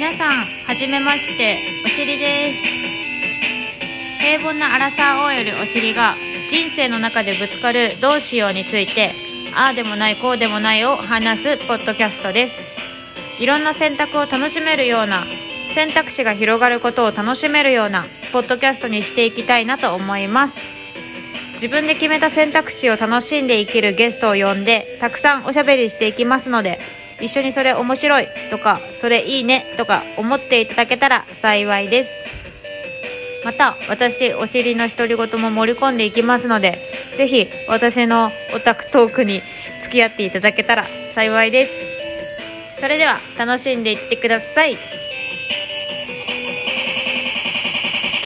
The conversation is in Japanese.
皆さんはじめましておしりです。平凡なアラサー OL おしりが人生の中でぶつかるどうしようについてああでもないこうでもないを話すポッドキャストです。いろんな選択を楽しめるような選択肢が広がることを楽しめるようなポッドキャストにしていきたいなと思います。自分で決めた選択肢を楽しんで生きるゲストを呼んでたくさんおしゃべりしていきますので一緒にそれ面白いとかそれいいねとか思っていただけたら幸いです。また私お尻の独り言も盛り込んでいきますのでぜひ私のオタクトークに付き合っていただけたら幸いです。それでは楽しんでいってください。